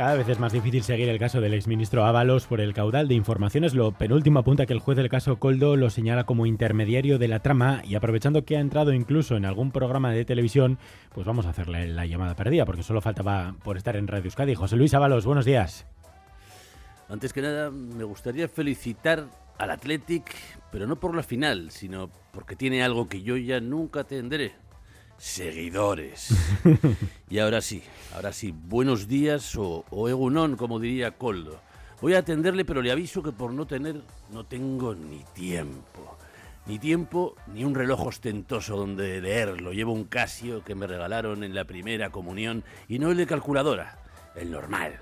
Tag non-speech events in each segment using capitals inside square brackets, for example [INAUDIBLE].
Cada vez es más difícil seguir el caso del exministro Ábalos por el caudal de informaciones. Lo penúltimo apunta que el juez del caso Coldo lo señala como intermediario de la trama y aprovechando que ha entrado incluso en algún programa de televisión, pues vamos a hacerle la llamada perdida porque solo faltaba por estar en Radio Euskadi. José Luis Ábalos, buenos días. Antes que nada, me gustaría felicitar al Athletic, pero no por la final, sino porque tiene algo que yo ya nunca tendré seguidores. y ahora sí, ahora sí, buenos días o, o como diría Coldo. Voy a atenderle, pero le aviso que por no tener, no tengo ni tiempo. Ni tiempo, ni un reloj ostentoso donde leerlo. Llevo un Casio que me regalaron en la primera comunión y no el de calculadora, el normal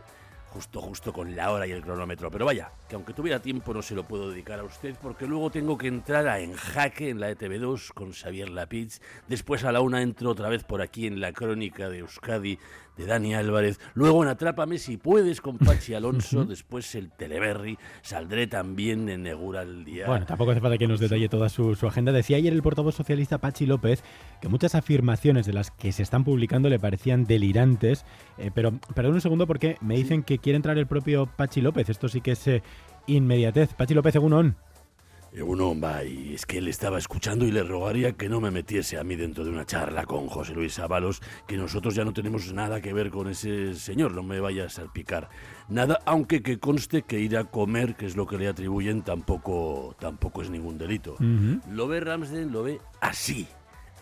justo, justo con la hora y el cronómetro. Pero vaya, que aunque tuviera tiempo no se lo puedo dedicar a usted porque luego tengo que entrar a En Jaque en la ETV2 con Xavier Lapitz. Después a la una entro otra vez por aquí en la crónica de Euskadi de Dani Álvarez. Luego en Atrápame si puedes con Pachi Alonso. Después el Teleberry. Saldré también en Negura el día. Bueno, tampoco hace falta que nos detalle toda su, su, agenda. Decía ayer el portavoz socialista Pachi López que muchas afirmaciones de las que se están publicando le parecían delirantes. Eh, pero perdón un segundo porque me dicen que quiere entrar el propio Pachi López. Esto sí que es eh, inmediatez. Pachi López, on. Uno va y es que él estaba escuchando y le rogaría que no me metiese a mí dentro de una charla con José Luis Ábalos, que nosotros ya no tenemos nada que ver con ese señor, no me vaya a salpicar. Nada, aunque que conste que ir a comer, que es lo que le atribuyen, tampoco, tampoco es ningún delito. Lo ve Ramsden, lo ve así.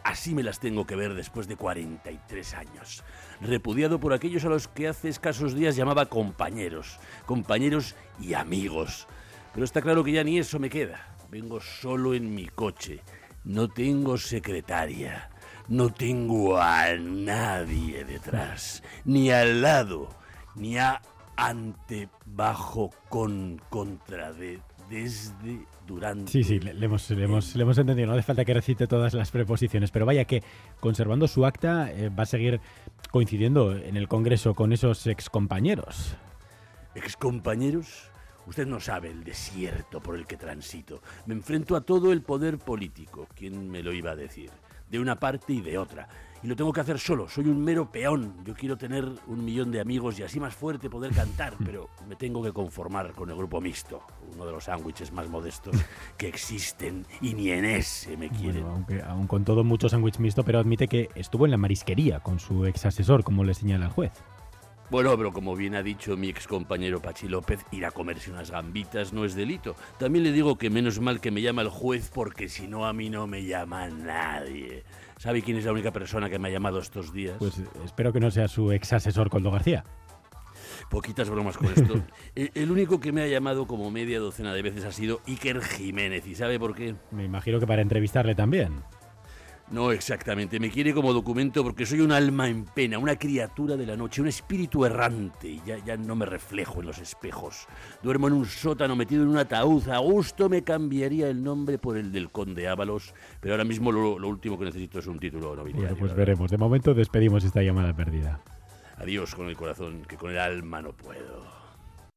Así me las tengo que ver después de 43 años. Repudiado por aquellos a los que hace escasos días llamaba compañeros, compañeros y amigos. Pero está claro que ya ni eso me queda. Vengo solo en mi coche. No tengo secretaria. No tengo a nadie detrás. Ni al lado. Ni a ante, bajo, con, contra, de, desde, durante. Sí, sí, le, hemos, le, hemos, le, hemos, entendido. No hace falta que recite todas las preposiciones. Pero vaya que, conservando su acta, eh, va a seguir coincidiendo en el Congreso con esos excompañeros. ¿Excompañeros? Usted no sabe el desierto por el que transito. Me enfrento a todo el poder político. ¿Quién me lo iba a decir? De una parte y de otra. Y lo tengo que hacer solo. Soy un mero peón. Yo quiero tener un millón de amigos y así más fuerte poder cantar, [LAUGHS] pero me tengo que conformar con el grupo mixto, uno de los sándwiches más modestos [LAUGHS] que existen y ni en ese me quieren. Bueno, aunque aún con todo mucho sándwich mixto, pero admite que estuvo en la marisquería con su ex asesor, como le señala el juez. Bueno, pero como bien ha dicho mi ex compañero Pachi López, ir a comerse unas gambitas no es delito. También le digo que menos mal que me llama el juez porque si no a mí no me llama nadie. ¿Sabe quién es la única persona que me ha llamado estos días? Pues espero que no sea su ex asesor Coldo García. Poquitas bromas con esto. [LAUGHS] el único que me ha llamado como media docena de veces ha sido Iker Jiménez. ¿Y sabe por qué? Me imagino que para entrevistarle también. No exactamente, me quiere como documento porque soy un alma en pena, una criatura de la noche, un espíritu errante. Ya, ya no me reflejo en los espejos. Duermo en un sótano metido en un ataúd. A gusto me cambiaría el nombre por el del conde Ábalos, pero ahora mismo lo, lo último que necesito es un título nobiliario. Bueno, pues veremos. De momento despedimos esta llamada perdida. Adiós con el corazón, que con el alma no puedo.